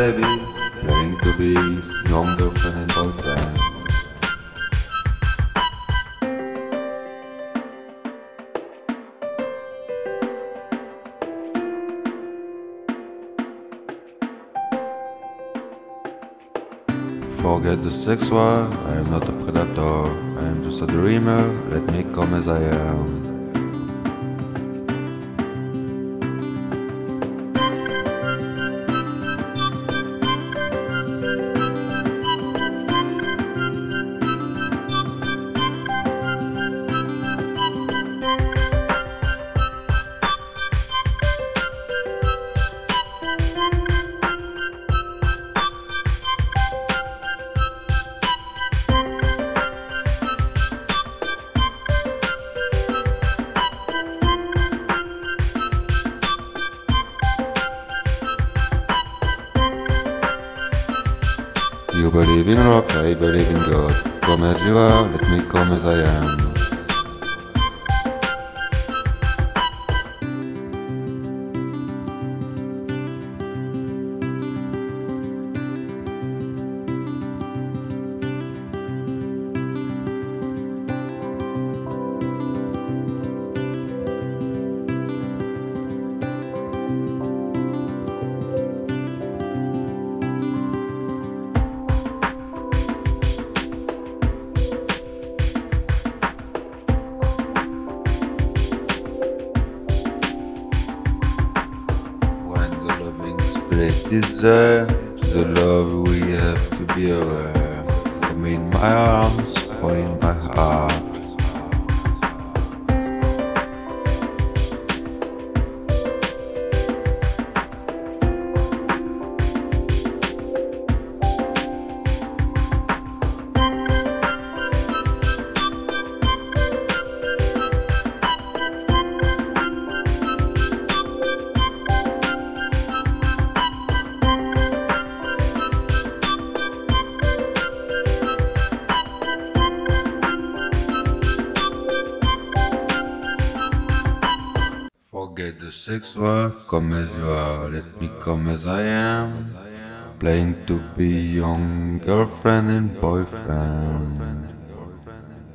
baby, playing to be young girlfriend and boyfriend. Forget the sex war, I am not a predator, I am just a dreamer, let me come as I am. You believe in rock, I believe in God. Come as you are, let me come as I am. Loving split is the love we have to be aware. Come in my arms, in my heart. Forget the sex war, come as you are, let me come as I am. Playing to be young girlfriend and boyfriend.